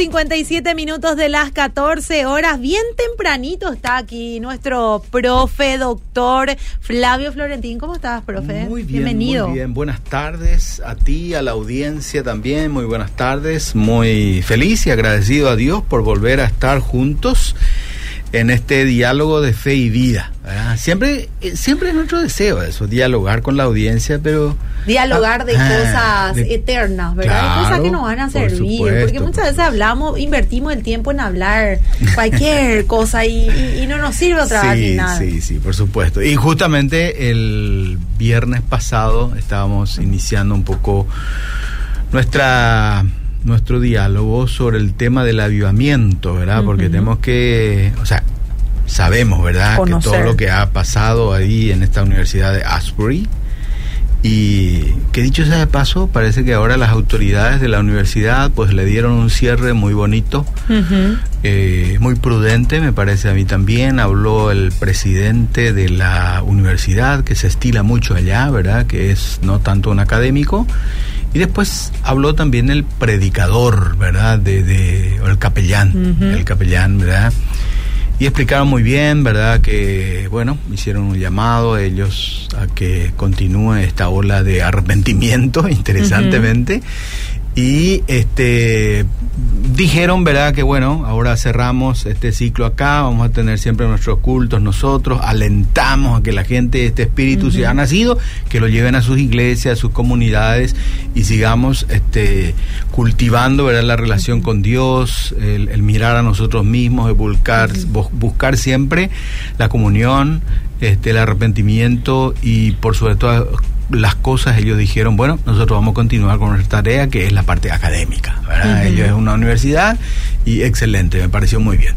57 minutos de las 14 horas. Bien tempranito está aquí nuestro profe, doctor Flavio Florentín. ¿Cómo estás, profe? Muy bien. Bienvenido. Muy bien. Buenas tardes a ti, a la audiencia también. Muy buenas tardes. Muy feliz y agradecido a Dios por volver a estar juntos en este diálogo de fe y vida. ¿verdad? Siempre, eh, siempre es nuestro deseo eso, dialogar con la audiencia, pero... Dialogar de Ah, cosas de- eternas, ¿verdad? de Claro, cosas que nos van a por servir. supuesto, porque muchas veces hablamos, invertimos el tiempo en hablar cualquier cosa y, y- y no nos sirve otra vez Sí, final. sí, sí, por supuesto. Y justamente el viernes pasado estábamos iniciando un poco nuestra nuestro diálogo sobre el tema del avivamiento, ¿verdad? Porque tenemos que, o sea, sabemos, ¿verdad? Que Conocer. todo lo que ha pasado ahí en esta universidad de Asbury y que dicho sea de paso, parece que ahora las autoridades de la universidad pues le dieron un cierre muy bonito eh, muy prudente, me parece a mí también. Habló el presidente de la universidad, que se estila mucho allá, ¿verdad? Que es no tanto un académico. Y después habló también el predicador, ¿verdad? De, de, o el capellán, el capellán, ¿verdad? Y explicaron muy bien, ¿verdad? Que, bueno, hicieron un llamado a ellos a que continúe esta ola de arrepentimiento, interesantemente. Y este dijeron, ¿verdad? Que bueno, ahora cerramos este ciclo acá, vamos a tener siempre nuestros cultos nosotros, alentamos a que la gente de este espíritu se ha nacido, que lo lleven a sus iglesias, a sus comunidades y sigamos este cultivando, ¿verdad? La relación con Dios, el, el mirar a nosotros mismos, el buscar, bu- buscar siempre la comunión, este, el arrepentimiento y por sobre todo las cosas ellos dijeron, bueno, nosotros vamos a continuar con nuestra tarea que es la parte académica. Ellos es una universidad y excelente, me pareció muy bien.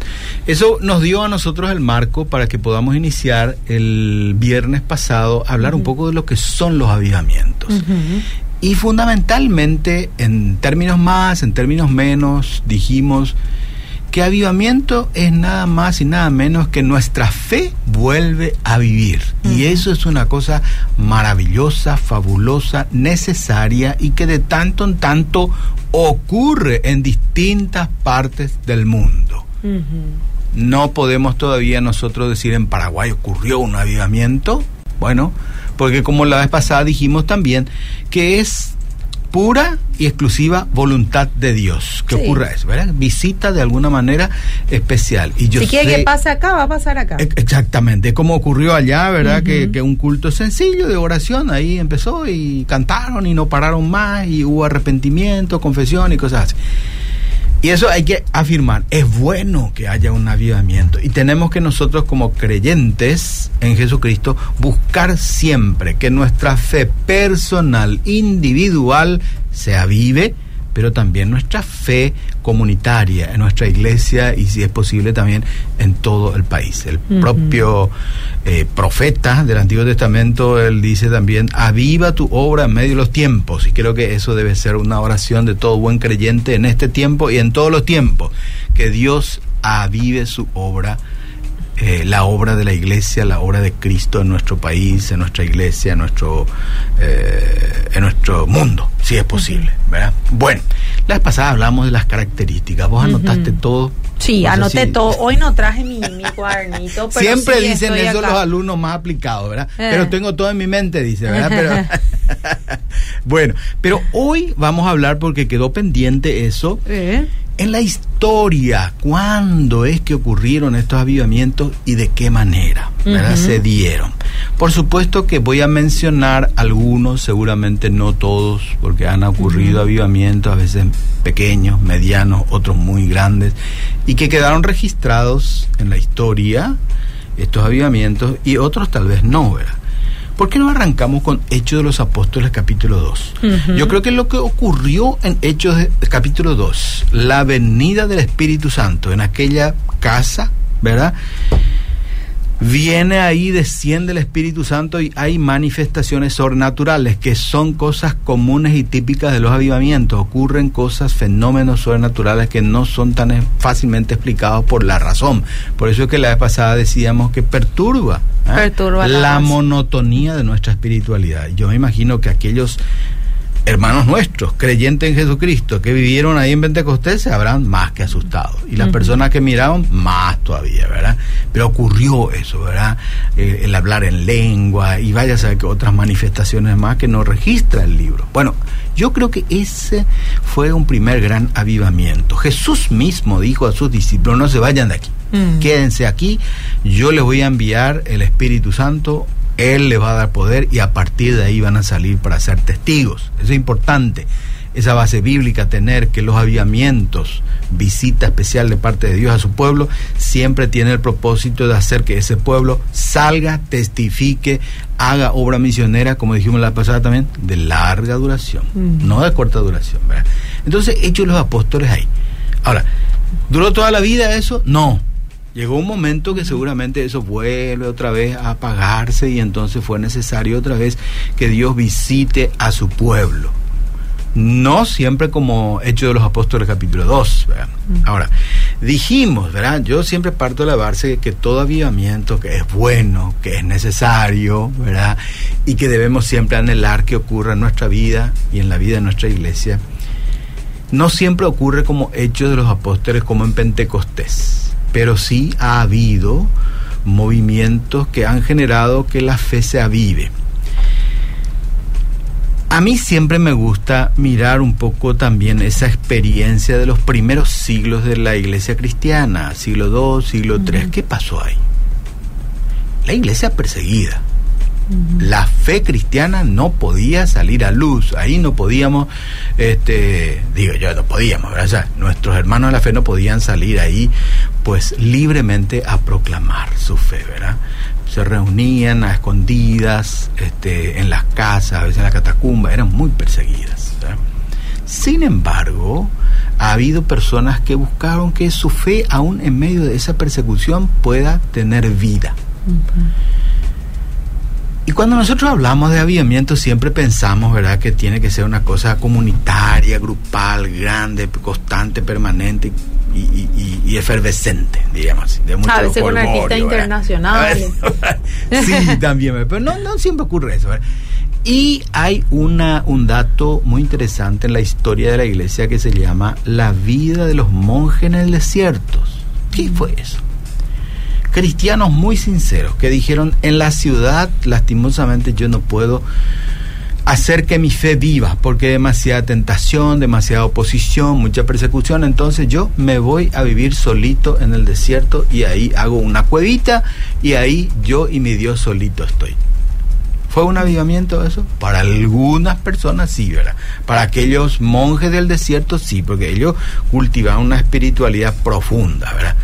Eso nos dio a nosotros el marco para que podamos iniciar el viernes pasado a hablar un poco de lo que son los avivamientos. Y fundamentalmente, en términos más, en términos menos, dijimos que avivamiento es nada más y nada menos que nuestra fe vuelve a vivir. Y eso es una cosa maravillosa, fabulosa, necesaria y que de tanto en tanto ocurre en distintas partes del mundo. No podemos todavía nosotros decir en Paraguay ocurrió un avivamiento. Bueno, porque como la vez pasada dijimos también que es pura y exclusiva voluntad de Dios que Sí. ocurra eso, ¿verdad? Visita de alguna manera especial. Y yo si quiere sé- que pase acá, va a pasar acá. Ex- Exactamente, como ocurrió allá, ¿verdad? Que, que un culto sencillo de oración ahí empezó y cantaron y no pararon más y hubo arrepentimiento, confesión y cosas así. Y eso hay que afirmar, es bueno que haya un avivamiento. Y tenemos que nosotros como creyentes en Jesucristo buscar siempre que nuestra fe personal, individual, se avive, pero también nuestra fe comunitaria en nuestra iglesia y si es posible también en todo el país. El propio eh, profeta del Antiguo Testamento, él dice también, aviva tu obra en medio de los tiempos. Y creo que eso debe ser una oración de todo buen creyente en este tiempo y en todos los tiempos, que Dios avive su obra. Eh, la obra de la iglesia, la obra de Cristo en nuestro país, en nuestra iglesia, en nuestro, eh, en nuestro mundo, si es posible, ¿verdad? Bueno, la vez pasada hablamos de las características. ¿Vos anotaste todo? Sí, No anoté si- todo. Hoy no traje mi, mi cuadernito, pero Siempre sí dicen eso acá. los alumnos más aplicados, ¿verdad? Eh. Pero tengo todo en mi mente, dice, ¿verdad? Pero, bueno, pero hoy vamos a hablar porque quedó pendiente eso. En la historia, ¿cuándo es que ocurrieron estos avivamientos y de qué manera se dieron? Por supuesto que voy a mencionar algunos, seguramente no todos, porque han ocurrido avivamientos, a veces pequeños, medianos, otros muy grandes, y que quedaron registrados en la historia, estos avivamientos, y otros tal vez no, ¿verdad? ¿Por qué no arrancamos con Hechos de los Apóstoles capítulo 2? Ujú. Yo creo que lo que ocurrió en Hechos de, capítulo 2, la venida del Espíritu Santo en aquella casa, ¿verdad? Viene ahí, desciende el Espíritu Santo y hay manifestaciones sobrenaturales que son cosas comunes y típicas de los avivamientos. Ocurren cosas, fenómenos sobrenaturales que no son tan fácilmente explicados por la razón. Por eso es que la vez pasada decíamos que perturba, ¿eh? Perturba la la monotonía de nuestra espiritualidad. Yo me imagino que aquellos hermanos nuestros, creyentes en Jesucristo, que vivieron ahí en Pentecostés, se habrán más que asustado. Y las personas que miraron, más todavía, ¿verdad? Pero ocurrió eso, ¿verdad? Eh, el hablar en lengua y vaya a saber que otras manifestaciones más que no registra el libro. Bueno, yo creo que ese fue un primer gran avivamiento. Jesús mismo dijo a sus discípulos, no se vayan de aquí, quédense aquí, yo les voy a enviar el Espíritu Santo él les va a dar poder y a partir de ahí van a salir para ser testigos. Eso es importante. Esa base bíblica, tener que los avivamientos, visita especial de parte de Dios a su pueblo, siempre tiene el propósito de hacer que ese pueblo salga, testifique, haga obra misionera, como dijimos la pasada también, de larga duración, mm. no de corta duración. Entonces, hechos los apóstoles ahí. Ahora, ¿duró toda la vida eso? No Llegó un momento que seguramente eso vuelve otra vez a apagarse y entonces fue necesario otra vez que Dios visite a su pueblo. No siempre como hecho de los apóstoles capítulo 2. Mm. Ahora, dijimos, ¿verdad? Yo siempre parto de la base que todo avivamiento que es bueno, que es necesario, ¿verdad? Y que debemos siempre anhelar que ocurra en nuestra vida y en la vida de nuestra iglesia, no siempre ocurre como hecho de los apóstoles como en Pentecostés pero sí ha habido movimientos que han generado que la fe se avive. A mí siempre me gusta mirar un poco también esa experiencia de los primeros siglos de la iglesia cristiana, siglo II, siglo III. ¿Qué pasó ahí? La iglesia perseguida la fe cristiana no podía salir a luz, ahí no podíamos, este, digo yo, no podíamos, ¿verdad? nuestros hermanos de la fe no podían salir ahí, pues libremente a proclamar su fe, ¿verdad? Se reunían a escondidas, este, en las casas, a veces en la catacumba, eran muy perseguidas. Sin embargo, ha habido personas que buscaron que su fe, aún en medio de esa persecución, pueda tener vida. Y cuando nosotros hablamos de avivamiento siempre pensamos, ¿verdad?, que tiene que ser una cosa comunitaria, grupal, grande, constante, permanente y, efervescente, digamos De mucho a veces con artistas internacionales. sí, también, pero no, no siempre ocurre eso. Y hay una, un dato muy interesante en la historia de la iglesia que se llama la vida de los monjes en el desierto. ¿Qué fue eso? Cristianos muy sinceros que dijeron, en la ciudad lastimosamente yo no puedo hacer que mi fe viva, porque hay demasiada tentación, demasiada oposición, mucha persecución, entonces yo me voy a vivir solito en el desierto y ahí hago una cuevita y ahí yo y mi Dios solito estoy. ¿Fue un avivamiento eso? Para algunas personas sí, ¿verdad? Para aquellos monjes del desierto sí, porque ellos cultivaban una espiritualidad profunda, ¿verdad?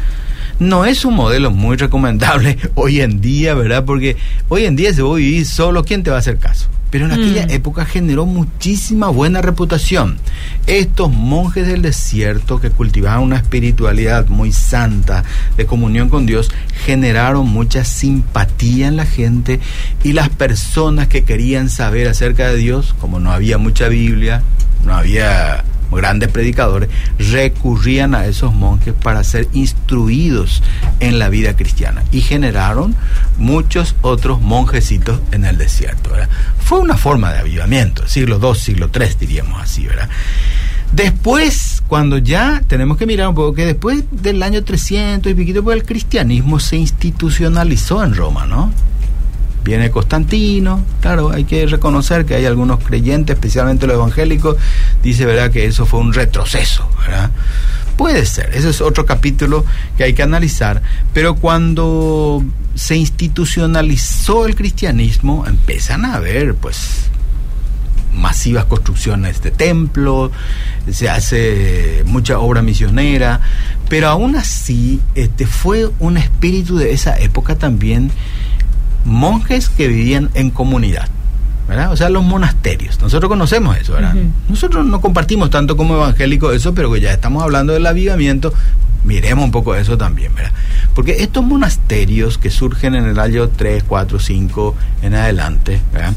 No es un modelo muy recomendable hoy en día, ¿verdad? Porque hoy en día se va a vivir solo, ¿quién te va a hacer caso? Pero en aquella mm. época generó muchísima buena reputación. Estos monjes del desierto que cultivaban una espiritualidad muy santa de comunión con Dios generaron mucha simpatía en la gente y las personas que querían saber acerca de Dios, como no había mucha Biblia, no había grandes predicadores, recurrían a esos monjes para ser instruidos en la vida cristiana y generaron muchos otros monjecitos en el desierto. Fue una forma de avivamiento, siglo II, siglo III diríamos así, ¿verdad? Después, cuando ya tenemos que mirar un poco que después del año 300 y piquito, pues el cristianismo se institucionalizó en Roma, ¿no? Viene Constantino, claro, hay que reconocer que hay algunos creyentes, especialmente los evangélicos, dice, ¿verdad?, que eso fue un retroceso, ¿verdad? Puede ser, ese es otro capítulo que hay que analizar, pero cuando se institucionalizó el cristianismo, empiezan a haber, pues, masivas construcciones de templos, se hace mucha obra misionera, pero aún así este fue un espíritu de esa época también monjes que vivían en comunidad. ¿verdad? O sea, los monasterios. Nosotros conocemos eso, ¿verdad? Nosotros no compartimos tanto como evangélicos eso, pero ya estamos hablando del avivamiento, miremos un poco eso también, ¿verdad? Porque estos monasterios que surgen en el año 3, 4, 5 en adelante, ¿verdad?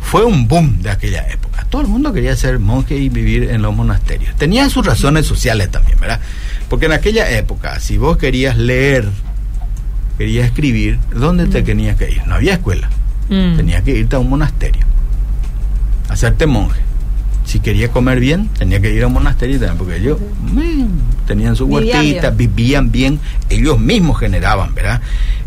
Fue un boom de aquella época. Todo el mundo quería ser monje y vivir en los monasterios. Tenían sus razones sociales también, ¿verdad? Porque en aquella época, si vos querías leer quería escribir, ¿dónde te mm. tenías que ir? No había escuela. Mm. Tenías que irte a un monasterio, hacerte monje. si quería comer bien, tenía que ir a un monasterio también, porque ellos mm, tenían su huertita, vivían bien, ellos mismos generaban, ¿verdad?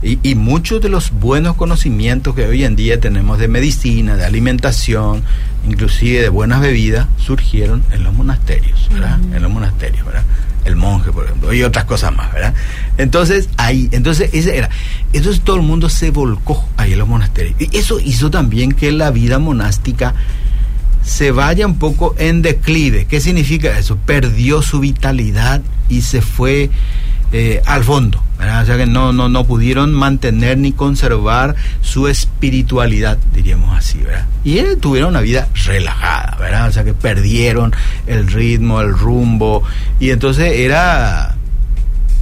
Y, y, muchos de los buenos conocimientos que hoy en día tenemos de medicina, de alimentación, inclusive de buenas bebidas, surgieron en los monasterios, ¿verdad? En los monasterios, ¿verdad? El monje, por ejemplo, y otras cosas más, ¿verdad? Entonces, ahí, entonces, ese era. Entonces todo el mundo se volcó ahí en los monasterios. Y eso hizo también que la vida monástica se vaya un poco en declive. ¿Qué significa eso? Perdió su vitalidad y se fue eh, al fondo. O sea que no, no, no pudieron mantener ni conservar su espiritualidad, diríamos así, ¿verdad? Y ellos tuvieron una vida relajada, ¿verdad? O sea que perdieron el ritmo, el rumbo, y entonces era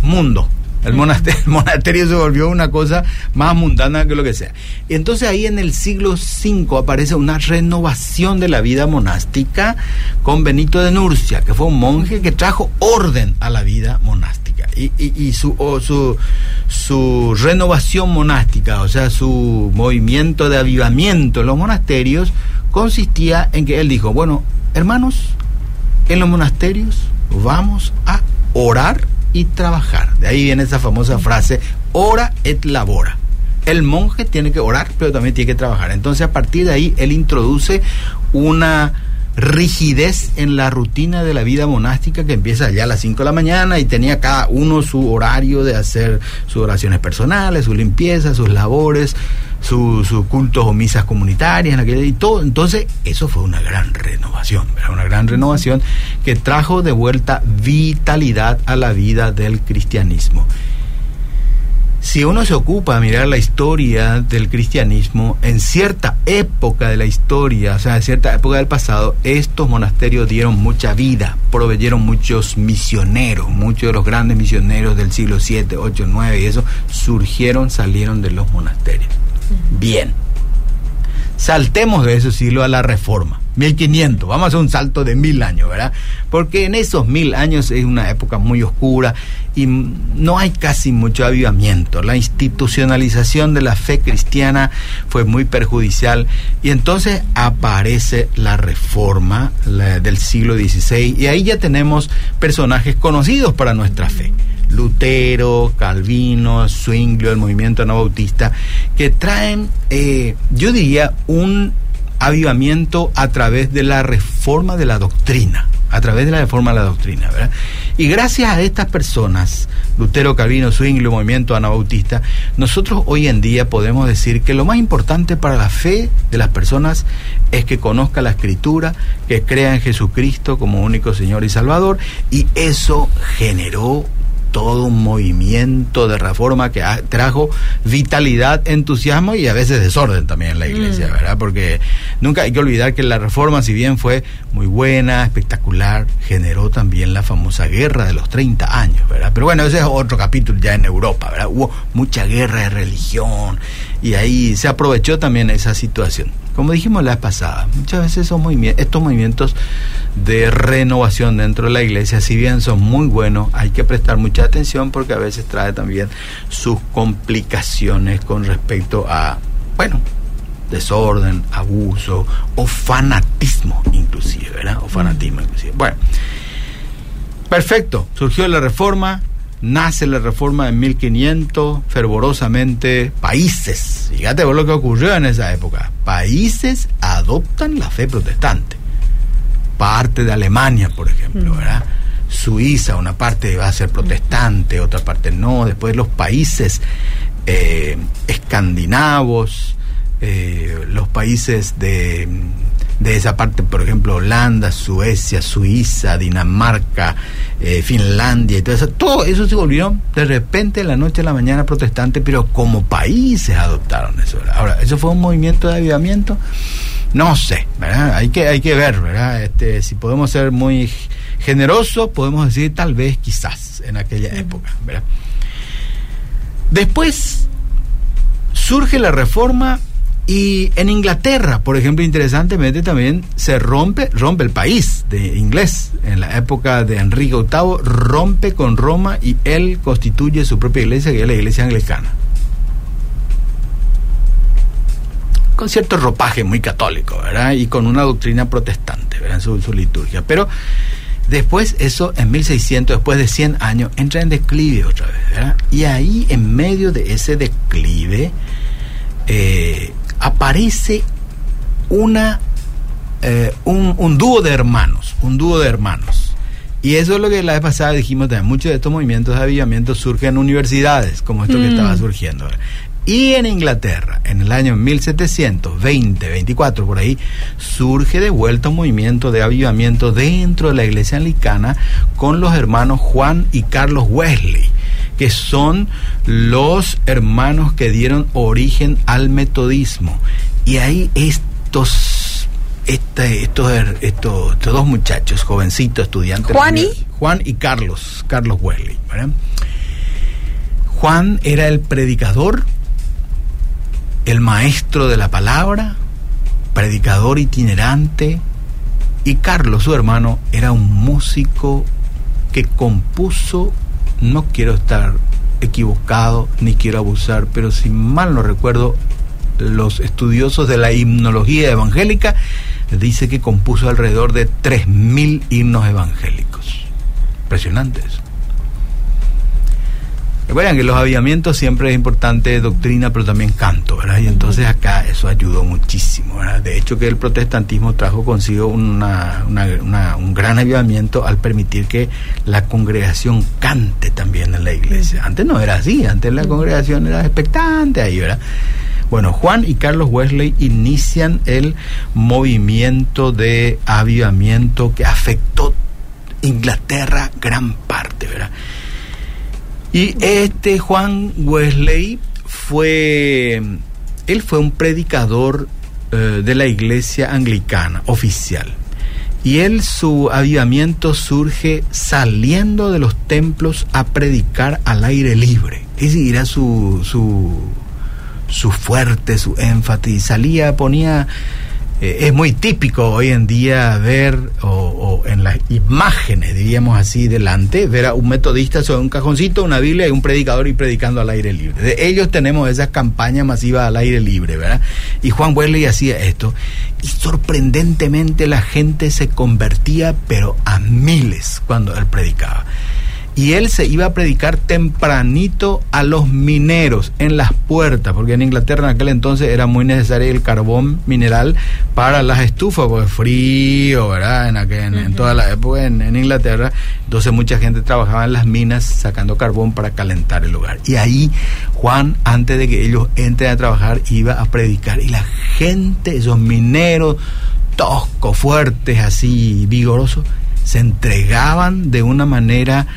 mundo, el monasterio, se volvió una cosa más mundana que lo que sea. Y entonces ahí en el siglo V aparece una renovación de la vida monástica con Benito de Nurcia, que fue un monje que trajo orden a la vida monástica. Y, su, su, su renovación monástica, o sea, su movimiento de avivamiento en los monasterios, consistía en que él dijo, bueno, hermanos, en los monasterios vamos a orar y trabajar. De ahí viene esa famosa frase, ora et labora. El monje tiene que orar, pero también tiene que trabajar. Entonces, a partir de ahí, él introduce una rigidez en la rutina de la vida monástica que empieza ya a las 5 de la mañana y tenía cada uno su horario de hacer sus oraciones personales, su limpieza, sus labores, sus cultos o misas comunitarias y todo. Entonces, eso fue una gran renovación, una gran renovación que trajo de vuelta vitalidad a la vida del cristianismo si uno se ocupa de mirar la historia del cristianismo, en cierta época de la historia, o sea, en cierta época del pasado, estos monasterios dieron mucha vida, proveyeron muchos misioneros, muchos de los grandes misioneros del siglo 7, 8, 9 y eso, surgieron, salieron de los monasterios. Bien. Saltemos de ese siglo a la reforma. 1500, vamos a hacer un salto de mil años, ¿verdad? Porque en esos mil años es una época muy oscura y no hay casi mucho avivamiento. La institucionalización de la fe cristiana fue muy perjudicial y entonces aparece la reforma del siglo XVI y ahí ya tenemos personajes conocidos para nuestra fe. Lutero, Calvino, Zwinglio, el movimiento anabautista, que traen, eh, yo diría, un avivamiento a través de la reforma de la doctrina, a través de la reforma de la doctrina, ¿verdad? Y gracias a estas personas, Lutero, Calvino, Zwingli, movimiento anabautista, nosotros hoy en día podemos decir que lo más importante para la fe de las personas es que conozca la escritura, que crea en Jesucristo como único Señor y Salvador, y eso generó todo un movimiento de reforma que trajo vitalidad, entusiasmo y a veces desorden también en la iglesia, mm. ¿verdad? Porque nunca hay que olvidar que la reforma, si bien fue muy buena, espectacular, generó también la famosa guerra de los 30 años, ¿verdad? Pero bueno, ese es otro capítulo ya en Europa, ¿verdad? Hubo mucha guerra de religión y ahí se aprovechó también esa situación. Como dijimos la vez pasada, muchas veces estos movimientos de renovación dentro de la iglesia, si bien son muy buenos, hay que prestar mucha atención porque a veces trae también sus complicaciones con respecto a, bueno, desorden, abuso o fanatismo inclusive, ¿verdad? O fanatismo inclusive. Bueno, perfecto, surgió la reforma, nace la reforma de 1500, fervorosamente países, fíjate vos lo que ocurrió en esa época, países adoptan la fe protestante, parte de Alemania, por ejemplo, mm. ¿verdad? Suiza, una parte va a ser protestante, otra parte no, después los países eh, escandinavos, eh, los países de de esa parte, por ejemplo, Holanda, Suecia, Suiza, Dinamarca, eh, Finlandia y todo eso, todo eso se volvieron de repente de la noche a la mañana protestante, pero como países adoptaron eso. Ahora, ¿eso fue un movimiento de avivamiento? No sé, ¿verdad? Hay que, hay que ver, ¿verdad? Este, si podemos ser muy generosos, podemos decir tal vez, quizás, en aquella época, ¿verdad? Después surge la reforma y en Inglaterra, por ejemplo, interesantemente también se rompe, rompe el país de inglés. En la época de Enrique VIII rompe con Roma y él constituye su propia iglesia, que es la iglesia anglicana. con cierto ropaje muy católico, ¿verdad? Y con una doctrina protestante, ¿verdad? En su, su liturgia. Pero después eso, en 1600, después de 100 años, entra en declive otra vez, ¿verdad? Y ahí, en medio de ese declive, eh, aparece una, eh, un, un dúo de hermanos, un dúo de hermanos. Y eso es lo que la vez pasada dijimos también. Muchos de estos movimientos de avivamiento surgen en universidades, como esto que estaba surgiendo. Y en Inglaterra, en el año 1720, 24 por ahí, surge de vuelta un movimiento de avivamiento dentro de la iglesia anglicana con los hermanos Juan y Carlos Wesley, que son los hermanos que dieron origen al metodismo. Y ahí estos, este, estos, estos, estos dos muchachos, jovencitos, estudiantes. Juan y Juan y Carlos, Carlos Wesley. ¿verdad? Juan era el predicador, el maestro de la palabra, predicador itinerante, y Carlos, su hermano, era un músico que compuso, no quiero estar equivocado ni quiero abusar, pero si mal no recuerdo, los estudiosos de la himnología evangélica dice que compuso alrededor de 3.000 himnos evangélicos. Impresionante eso. Recuerden que los avivamientos siempre es importante doctrina, pero también canto, ¿verdad? Y entonces acá eso ayudó muchísimo, ¿verdad? De hecho que el protestantismo trajo consigo una, una, una, un gran avivamiento al permitir que la congregación cante también en la iglesia. Antes no era así, antes la congregación era expectante ahí, ¿verdad? Bueno, Juan y Carlos Wesley inician el movimiento de avivamiento que afectó Inglaterra gran parte, ¿verdad? Y este Juan Wesley fue, él fue un predicador eh, de la iglesia anglicana oficial. Y él, su avivamiento surge saliendo de los templos a predicar al aire libre. Ese era su, su, su fuerte, su énfasis. Salía, ponía eh, es muy típico hoy en día ver, o, en las imágenes, diríamos así, delante, ver a un metodista sobre un cajoncito, una Biblia y un predicador y predicando al aire libre. De ellos tenemos esa campaña masiva al aire libre, ¿verdad? Y Juan Wesley hacía esto. Y sorprendentemente la gente se convertía, pero a miles cuando él predicaba y él se iba a predicar tempranito a los mineros en las puertas, porque en Inglaterra en aquel entonces era muy necesario el carbón mineral para las estufas, porque frío, ¿verdad? En, aquel, en, toda la época en, en, Inglaterra, entonces mucha gente trabajaba en las minas sacando carbón para calentar el lugar. Y ahí Juan, antes de que ellos entren a trabajar, iba a predicar y la gente, esos mineros toscos, fuertes, así vigorosos, se entregaban de una manera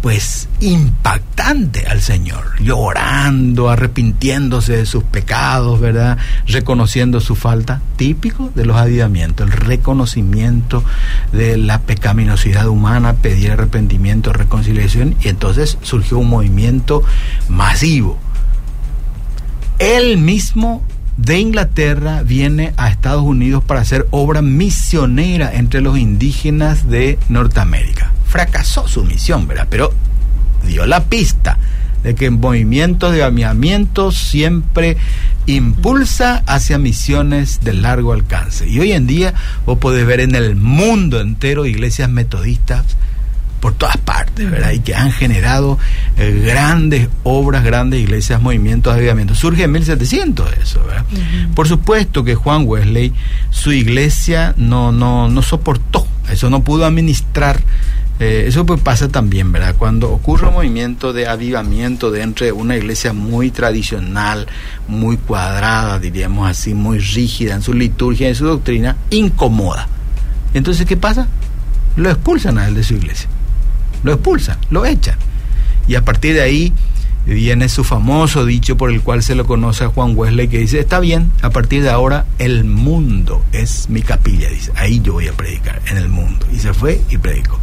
pues impactante al Señor, llorando, arrepintiéndose de sus pecados, ¿verdad? Reconociendo su falta, típico de los avivamientos, el reconocimiento de la pecaminosidad humana, pedir arrepentimiento, reconciliación, y entonces surgió un movimiento masivo. Él mismo de Inglaterra viene a Estados Unidos para hacer obra misionera entre los indígenas de Norteamérica. Fracasó su misión, ¿verdad? Pero dio la pista de que en movimientos de amiamiento siempre impulsa hacia misiones de largo alcance. Y hoy en día vos podés ver en el mundo entero iglesias metodistas por todas partes, ¿verdad? Y que han generado eh, grandes obras, grandes iglesias, movimientos de avivamiento. Surge en 1700 eso, ¿verdad? Uh -huh. Por supuesto que Juan Wesley, su iglesia no, no, no soportó, eso no pudo administrar. Eh, eso pues pasa también, ¿verdad? Cuando ocurre un movimiento de avivamiento dentro de una iglesia muy tradicional, muy cuadrada, diríamos así, muy rígida en su liturgia y en su doctrina, incomoda. Entonces, ¿qué pasa? Lo expulsan a él de su iglesia lo expulsan, lo echan. Y a partir de ahí viene su famoso dicho por el cual se lo conoce a Juan Wesley que dice, está bien, a partir de ahora el mundo es mi capilla, dice, ahí yo voy a predicar, en el mundo. Y se fue y predicó.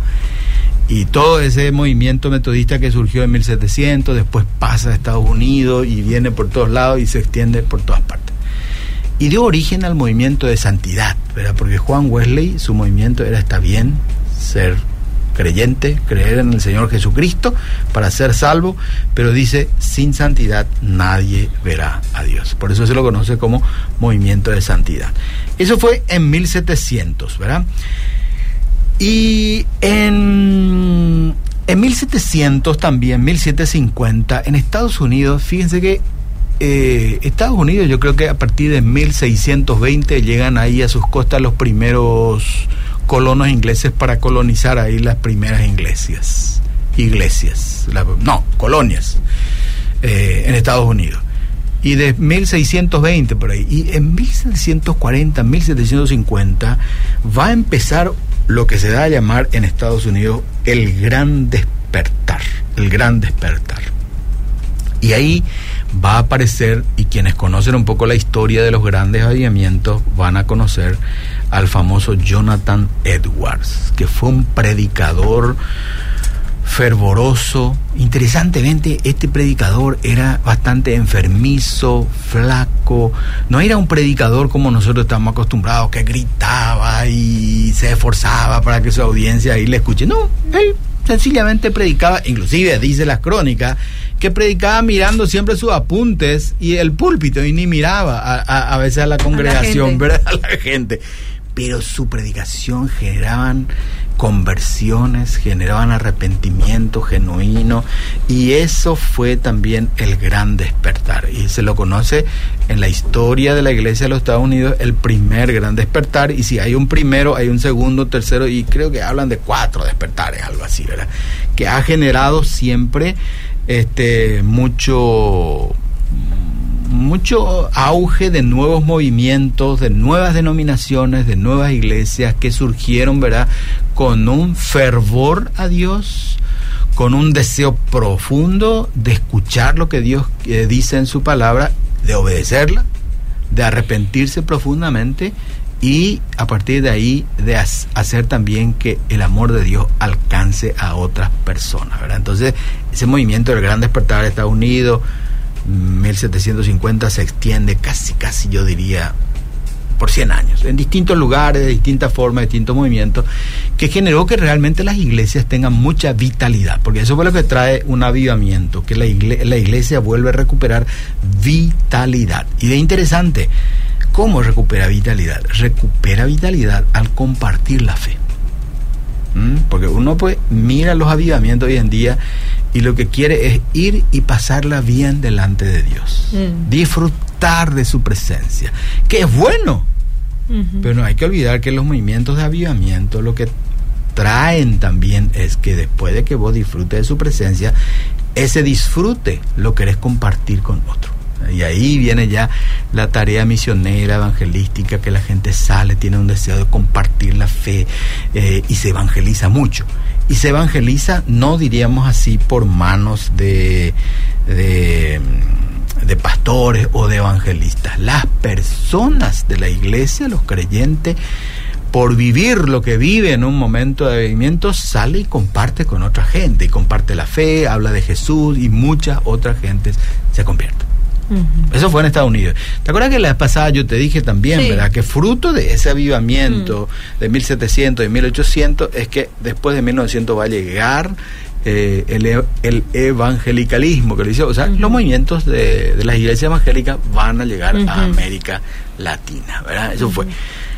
Y todo ese movimiento metodista que surgió en 1700, después pasa a Estados Unidos y viene por todos lados y se extiende por todas partes. Y dio origen al movimiento de santidad, ¿verdad? Porque Juan Wesley, su movimiento era, está bien ser creyente, creer en el Señor Jesucristo para ser salvo, pero dice, sin santidad nadie verá a Dios. Por eso se lo conoce como movimiento de santidad. Eso fue en 1700, ¿verdad? Y en, en 1700 también, 1750, en Estados Unidos, fíjense que eh, Estados Unidos yo creo que a partir de 1620 llegan ahí a sus costas los primeros colonos ingleses para colonizar ahí las primeras iglesias. Iglesias, no, colonias eh, en Estados Unidos. Y de 1620 por ahí. Y en 1740, 1750 va a empezar lo que se da a llamar en Estados Unidos el gran despertar. El gran despertar. Y ahí va a aparecer, y quienes conocen un poco la historia de los grandes avivamientos van a conocer al famoso Jonathan Edwards, que fue un predicador fervoroso. Interesantemente, este predicador era bastante enfermizo, flaco. No era un predicador como nosotros estamos acostumbrados, que gritaba y se esforzaba para que su audiencia ahí le escuche. No, él sencillamente predicaba, inclusive dice las crónicas, que predicaba mirando siempre sus apuntes y el púlpito y ni miraba a, veces a la congregación, ¿verdad? A la gente. Pero su predicación generaban conversiones, generaban arrepentimiento genuino y eso fue también el gran despertar y se lo conoce en la historia de la iglesia de los Estados Unidos el primer gran despertar y si hay un primero hay un segundo, tercero y creo que hablan de cuatro despertares, algo así, ¿verdad? Que ha generado siempre este mucho mucho auge de nuevos movimientos, de nuevas denominaciones, de nuevas iglesias que surgieron, ¿verdad? Con un fervor a Dios, con un deseo profundo de escuchar lo que Dios eh, dice en su palabra, de obedecerla, de arrepentirse profundamente y a partir de ahí de hacer también que el amor de Dios alcance a otras personas, ¿verdad? Entonces, ese movimiento del gran despertar de Estados Unidos, 1750 se extiende casi, casi yo diría por 100 años, en distintos lugares, de distintas formas, distintos movimientos, que generó que realmente las iglesias tengan mucha vitalidad, porque eso fue lo que trae un avivamiento, que la iglesia, la iglesia vuelve a recuperar vitalidad. Y de interesante, ¿cómo recupera vitalidad? Recupera vitalidad al compartir la fe. ¿Mm? Porque uno pues mira los avivamientos hoy en día y lo que quiere es ir y pasarla bien delante de Dios. Mm. Disfrutar de su presencia, que es bueno. Pero no hay que olvidar que los movimientos de avivamiento lo que traen también es que después de que vos disfrutes de su presencia, ese disfrute lo querés compartir con otro. Y ahí viene ya la tarea misionera, evangelística, que la gente sale, tiene un deseo de compartir la fe eh, y se evangeliza mucho y se evangeliza, no diríamos así, por manos de, de, pastores o de evangelistas. Las personas de la iglesia, los creyentes, por vivir lo que vive en un momento de vivimiento, sale y comparte con otra gente, y comparte la fe, habla de Jesús y muchas otras gentes se convierten. Eso fue en Estados Unidos. ¿Te acuerdas que la vez pasada yo te dije también, verdad? Que fruto de ese avivamiento de 1700 y 1800 es que después de 1900 va a llegar eh, el, el, evangelicalismo, que le dice, o sea, los movimientos de, las iglesias evangélicas van a llegar a América Latina, ¿verdad? Eso fue.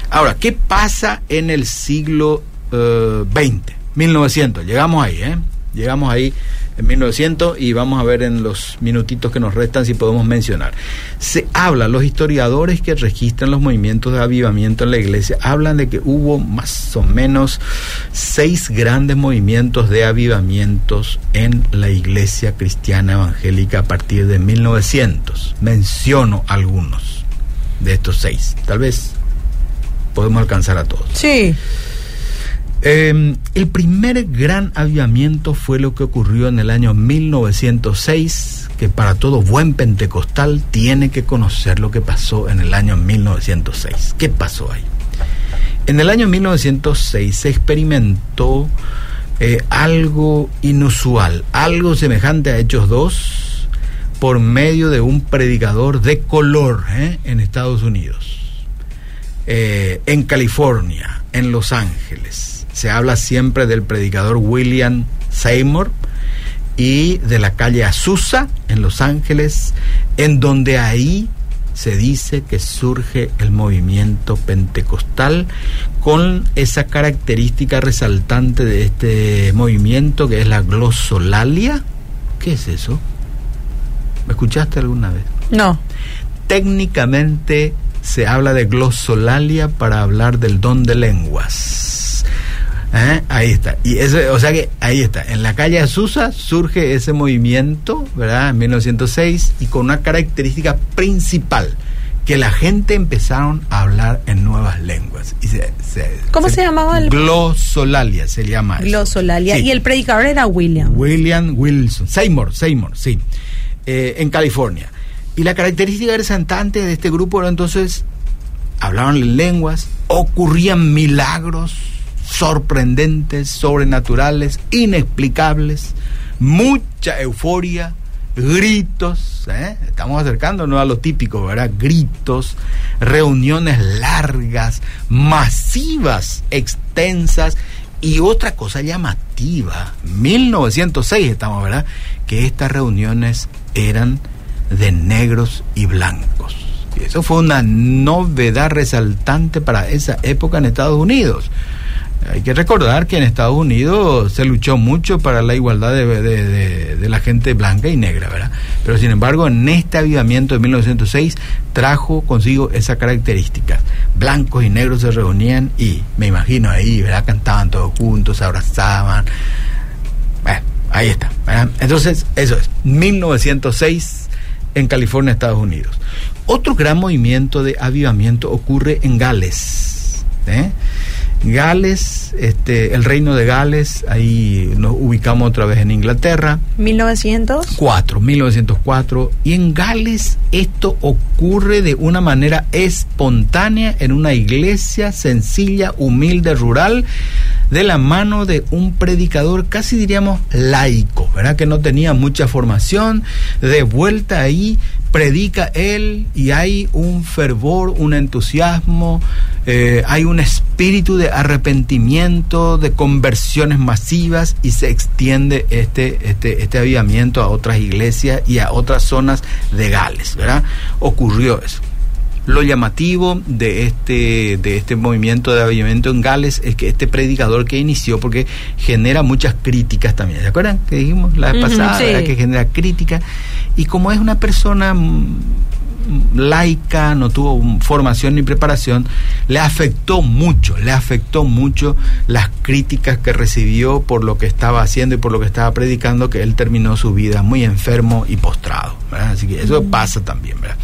Ahora, ¿qué pasa en el siglo XX? Eh, 1900, llegamos ahí, ¿eh? Llegamos ahí en 1900 y vamos a ver en los minutitos que nos restan si podemos mencionar. Se habla, los historiadores que registran los movimientos de avivamiento en la iglesia hablan de que hubo más o menos seis grandes movimientos de avivamientos en la iglesia cristiana evangélica a partir de 1900. Menciono algunos de estos seis. Tal vez podemos alcanzar a todos. Sí. Em, el primer gran avivamiento fue lo que ocurrió en el año 1906, que para todo buen pentecostal tiene que conocer lo que pasó en el año 1906. ¿Qué pasó ahí? En el año 1906 se experimentó eh, algo inusual, algo semejante a Hechos 2, por medio de un predicador de color eh, en Estados Unidos, eh, en California, en Los Ángeles se habla siempre del predicador William Seymour y de la calle Azusa en Los Ángeles, en donde ahí se dice que surge el movimiento pentecostal con esa característica resaltante de este movimiento que es la glosolalia. ¿Qué es eso? ¿Me escuchaste alguna vez? No. Técnicamente se habla de glosolalia para hablar del don de lenguas. ¿Eh? Ahí está. Y eso, o sea que ahí está. En la calle Azusa surge ese movimiento, ¿verdad? En 1906 y con una característica principal que la gente empezaron a hablar en nuevas lenguas. Y se, ¿Cómo se, llamaba el glosolalia? Se llama glosolalia. Y el predicador era William. William Wilson. Seymour, Seymour, sí. Eh, en California. Y la característica resaltante de este grupo era entonces, hablaban en lenguas, ocurrían milagros sorprendentes, sobrenaturales, inexplicables, mucha euforia, gritos, ¿eh? estamos acercándonos a lo típico, ¿verdad? Gritos, reuniones largas, masivas, extensas y otra cosa llamativa, 1906 estamos, ¿verdad? Que estas reuniones eran de negros y blancos. Y eso fue una novedad resaltante para esa época en Estados Unidos. Hay que recordar que en Estados Unidos se luchó mucho para la igualdad de, la gente blanca y negra, ¿verdad? Pero sin embargo, en este avivamiento de 1906 trajo consigo esa característica. Blancos y negros se reunían y me imagino ahí, ¿verdad? Cantaban todos juntos, se abrazaban. Bueno, ahí está, ¿verdad? Entonces, eso es, 1906 en California, Estados Unidos. Otro gran movimiento de avivamiento ocurre en Gales. ¿eh? Gales, este, el reino de Gales, ahí nos ubicamos otra vez en Inglaterra. 1904. 1904. Y en Gales esto ocurre de una manera espontánea en una iglesia sencilla, humilde, rural, de la mano de un predicador casi diríamos laico, ¿verdad? Que no tenía mucha formación, de vuelta ahí predica él y hay un fervor, un entusiasmo, eh, hay un espíritu de arrepentimiento, de conversiones masivas y se extiende este, este, este avivamiento a otras iglesias y a otras zonas de Gales, ¿verdad? Ocurrió eso. Lo llamativo de este, de este movimiento de avivamiento en Gales es que este predicador que inició, porque genera muchas críticas también, ¿se acuerdan? Que dijimos la vez pasada, que genera críticas, y como es una persona laica, no tuvo formación ni preparación, le afectó mucho, le afectó mucho las críticas que recibió por lo que estaba haciendo y por lo que estaba predicando, que él terminó su vida muy enfermo y postrado. Así que eso pasa también, ¿verdad?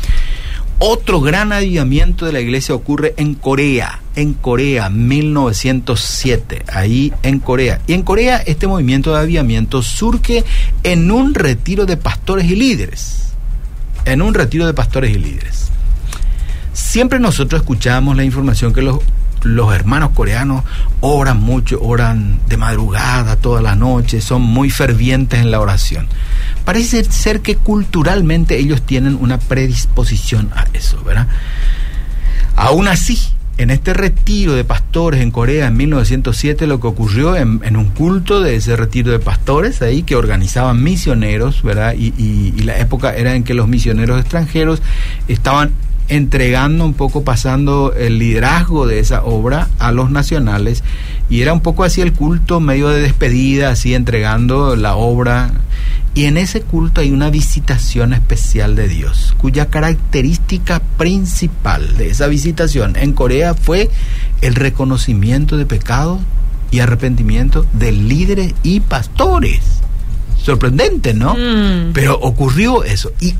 Otro gran avivamiento de la iglesia ocurre en Corea, en Corea, 1907, ahí en Corea. Y en Corea este movimiento de avivamiento surge en un retiro de pastores y líderes, en un retiro de pastores y líderes. Siempre nosotros escuchamos la información que los, los hermanos coreanos oran mucho, oran de madrugada, toda la noche, son muy fervientes en la oración. Parece ser que culturalmente ellos tienen una predisposición a eso, ¿verdad? Aún así, en este retiro de pastores en Corea en 1907, lo que ocurrió en, un culto de ese retiro de pastores ahí que organizaban misioneros, ¿verdad? Y, y la época era en que los misioneros extranjeros estaban entregando un poco, pasando el liderazgo de esa obra a los nacionales y era un poco así el culto medio de despedida, así entregando la obra. Y en ese culto hay una visitación especial de Dios, cuya característica principal de esa visitación en Corea fue el reconocimiento de pecado y arrepentimiento de líderes y pastores. Sorprendente, ¿no? Mm. Pero ocurrió eso. Y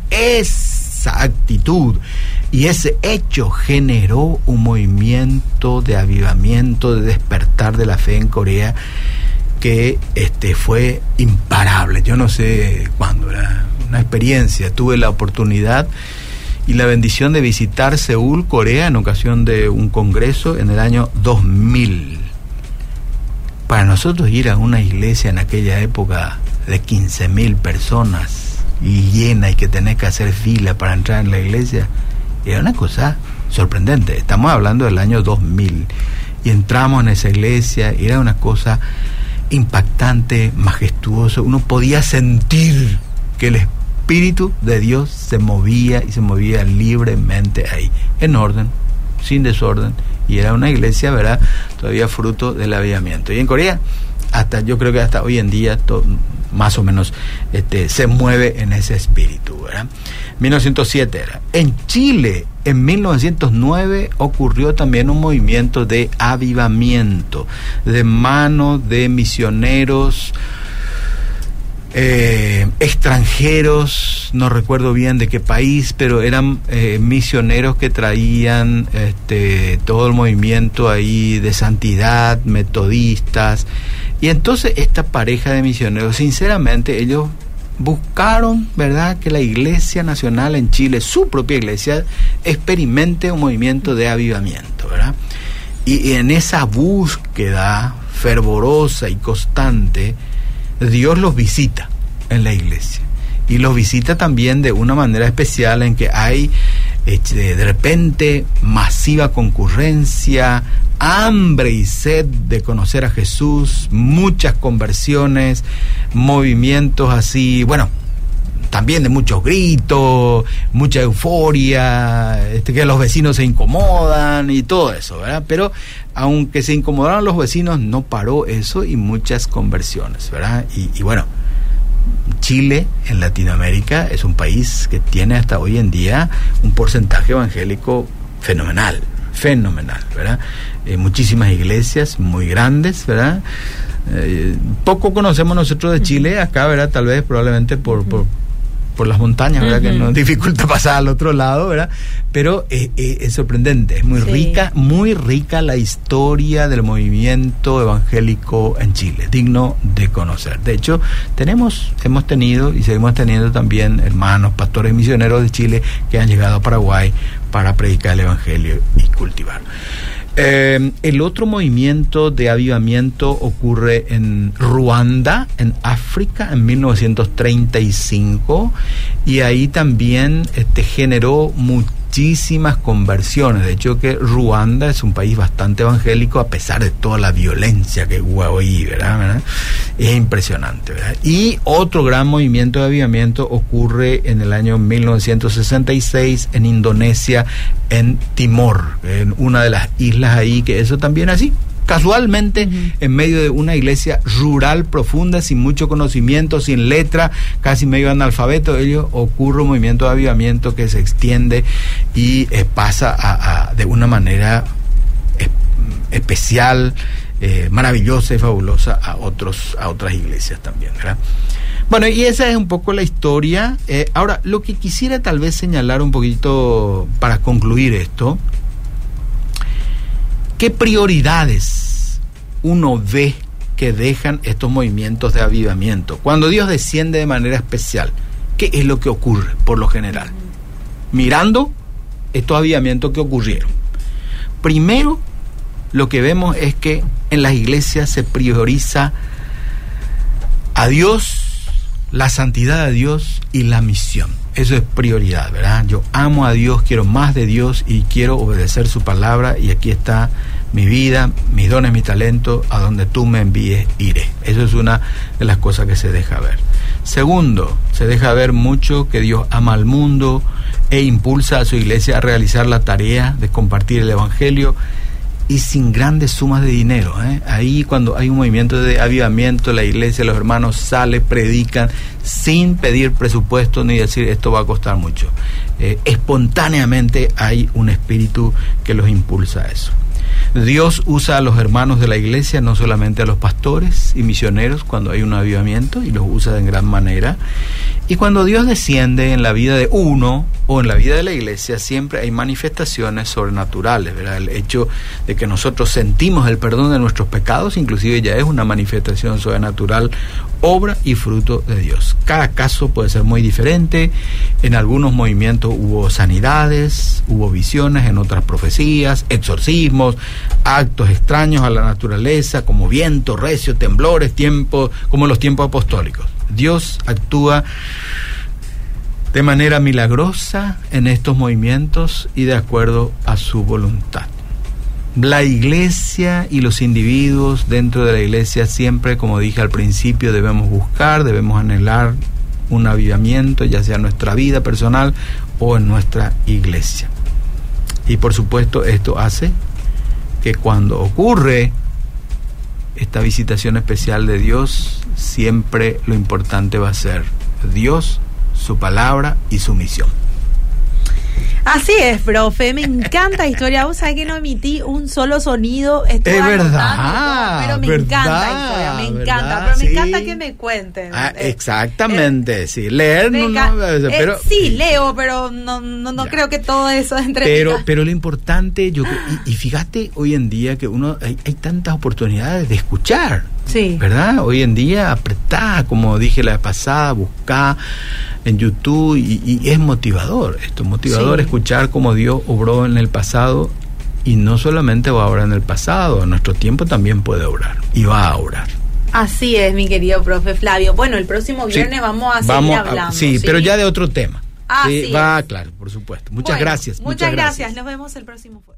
esa actitud y ese hecho generó un movimiento de avivamiento, de despertar de la fe en Corea que este fue imparable. Yo no sé cuándo, era una experiencia. Tuve la oportunidad y la bendición de visitar Seúl, Corea, en ocasión de un congreso en el año 2000. Para nosotros ir a una iglesia en aquella época de 15 mil personas y llena y que tenés que hacer fila para entrar en la iglesia, era una cosa sorprendente. Estamos hablando del año 2000. y entramos en esa iglesia era una cosa impactante, majestuoso. Uno podía sentir que el Espíritu de Dios se movía y se movía libremente ahí, en orden, sin desorden. Y era una iglesia, ¿verdad? Todavía fruto del avivamiento. Y en Corea, hasta yo creo que hasta hoy en día, más o menos, este, se mueve en ese espíritu, ¿verdad? 1907 era. En Chile, en 1909 ocurrió también un movimiento de avivamiento de mano de misioneros eh, extranjeros, no recuerdo bien de qué país, pero eran eh, misioneros que traían este, todo el movimiento ahí de santidad, metodistas. Y entonces esta pareja de misioneros, sinceramente, ellos buscaron, ¿verdad?, que la Iglesia Nacional en Chile, su propia iglesia, experimente un movimiento de avivamiento, ¿verdad? Y, en esa búsqueda fervorosa y constante, Dios los visita en la iglesia. Y los visita también de una manera especial en que hay de repente masiva concurrencia, hambre y sed de conocer a Jesús, muchas conversiones, movimientos así, bueno, también de muchos gritos, mucha euforia, este, que los vecinos se incomodan y todo eso, ¿verdad? Pero aunque se incomodaron los vecinos, no paró eso y muchas conversiones, ¿verdad? Y, y bueno, Chile en Latinoamérica es un país que tiene hasta hoy en día un porcentaje evangélico fenomenal, fenomenal, ¿verdad? Eh, muchísimas iglesias muy grandes, ¿verdad? Eh, poco conocemos nosotros de Chile, acá, ¿verdad? Tal vez probablemente por, por, por las montañas, ¿verdad? Que nos dificulta pasar al otro lado, ¿verdad? Pero eh, eh, es sorprendente, es muy rica, muy rica la historia del movimiento evangélico en Chile, digno de conocer. De hecho, tenemos, hemos tenido y seguimos teniendo también hermanos, pastores misioneros de Chile que han llegado a Paraguay para predicar el evangelio y cultivar. Eh, el otro movimiento de avivamiento ocurre en Ruanda, en África, en 1935, y ahí también este, generó mucho muchísimas conversiones. De hecho, que Ruanda es un país bastante evangélico a pesar de toda la violencia que hubo ahí, ¿verdad? Es impresionante, ¿verdad? Y otro gran movimiento de avivamiento ocurre en el año 1966 en Indonesia, en Timor, en una de las islas ahí, que eso también así casualmente en medio de una iglesia rural profunda, sin mucho conocimiento, sin letra, casi medio analfabeto, ello ocurre un movimiento de avivamiento que se extiende y eh, pasa a, de una manera especial, eh, maravillosa y fabulosa a otros a otras iglesias también, Bueno, y esa es un poco la historia. Eh, ahora, lo que quisiera tal vez señalar un poquito para concluir esto, ¿Qué prioridades uno ve que dejan estos movimientos de avivamiento? Cuando Dios desciende de manera especial, ¿qué es lo que ocurre por lo general? Mirando estos avivamientos que ocurrieron. Primero, lo que vemos es que en las iglesias se prioriza a Dios, la santidad de Dios y la misión. Eso es prioridad, ¿verdad? Yo amo a Dios, quiero más de Dios y quiero obedecer su palabra y aquí está mi vida, mis dones, mi talento, a donde tú me envíes iré. Eso es una de las cosas que se deja ver. Segundo, se deja ver mucho que Dios ama al mundo e impulsa a su iglesia a realizar la tarea de compartir el Evangelio y sin grandes sumas de dinero. ¿eh? Ahí cuando hay un movimiento de avivamiento, la iglesia, los hermanos salen, predican sin pedir presupuesto ni decir esto va a costar mucho. Eh, espontáneamente hay un espíritu que los impulsa a eso. Dios usa a los hermanos de la iglesia, no solamente a los pastores y misioneros cuando hay un avivamiento y los usa de gran manera. Y cuando Dios desciende en la vida de uno o en la vida de la iglesia, siempre hay manifestaciones sobrenaturales. El hecho de que nosotros sentimos el perdón de nuestros pecados, inclusive ya es una manifestación sobrenatural, obra y fruto de Dios. Cada caso puede ser muy diferente. En algunos movimientos hubo sanidades, hubo visiones, en otras profecías, exorcismos, actos extraños a la naturaleza, como viento, recio, temblores, tiempos, como los tiempos apostólicos. Dios actúa de manera milagrosa en estos movimientos y de acuerdo a su voluntad. La iglesia y los individuos dentro de la iglesia siempre, como dije al principio, debemos buscar, debemos anhelar un avivamiento, ya sea en nuestra vida personal o en nuestra iglesia. Y por supuesto esto hace que cuando ocurre esta visitación especial de Dios, siempre lo importante va a ser Dios, su palabra y su misión. Así es, profe, me encanta la historia. Vos sabés que no emití un solo sonido. es verdad. pero me encanta la historia, me encanta. Pero me encanta que me cuenten. Ah, exactamente, eh, sí. Leer no, no eh, pero, Sí, leo, pero no, no, no creo que todo eso entre pero Pero lo importante, yo y, y, fíjate hoy en día que uno hay, hay tantas oportunidades de escuchar. Sí. ¿Verdad? Hoy en día apretá, como dije la vez pasada, buscá en YouTube y, y es motivador. Esto es motivador sí. escuchar cómo Dios obró en el pasado y no solamente va a obrar en el pasado, en nuestro tiempo también puede obrar y va a obrar. Así es, mi querido profe Flavio. Bueno, el próximo viernes sí, vamos a seguir vamos hablando. A, sí, sí, pero ya de otro tema. Ah, sí, va, claro, por supuesto. Muchas bueno, gracias. Muchas, muchas gracias. gracias. Nos vemos el próximo jueves.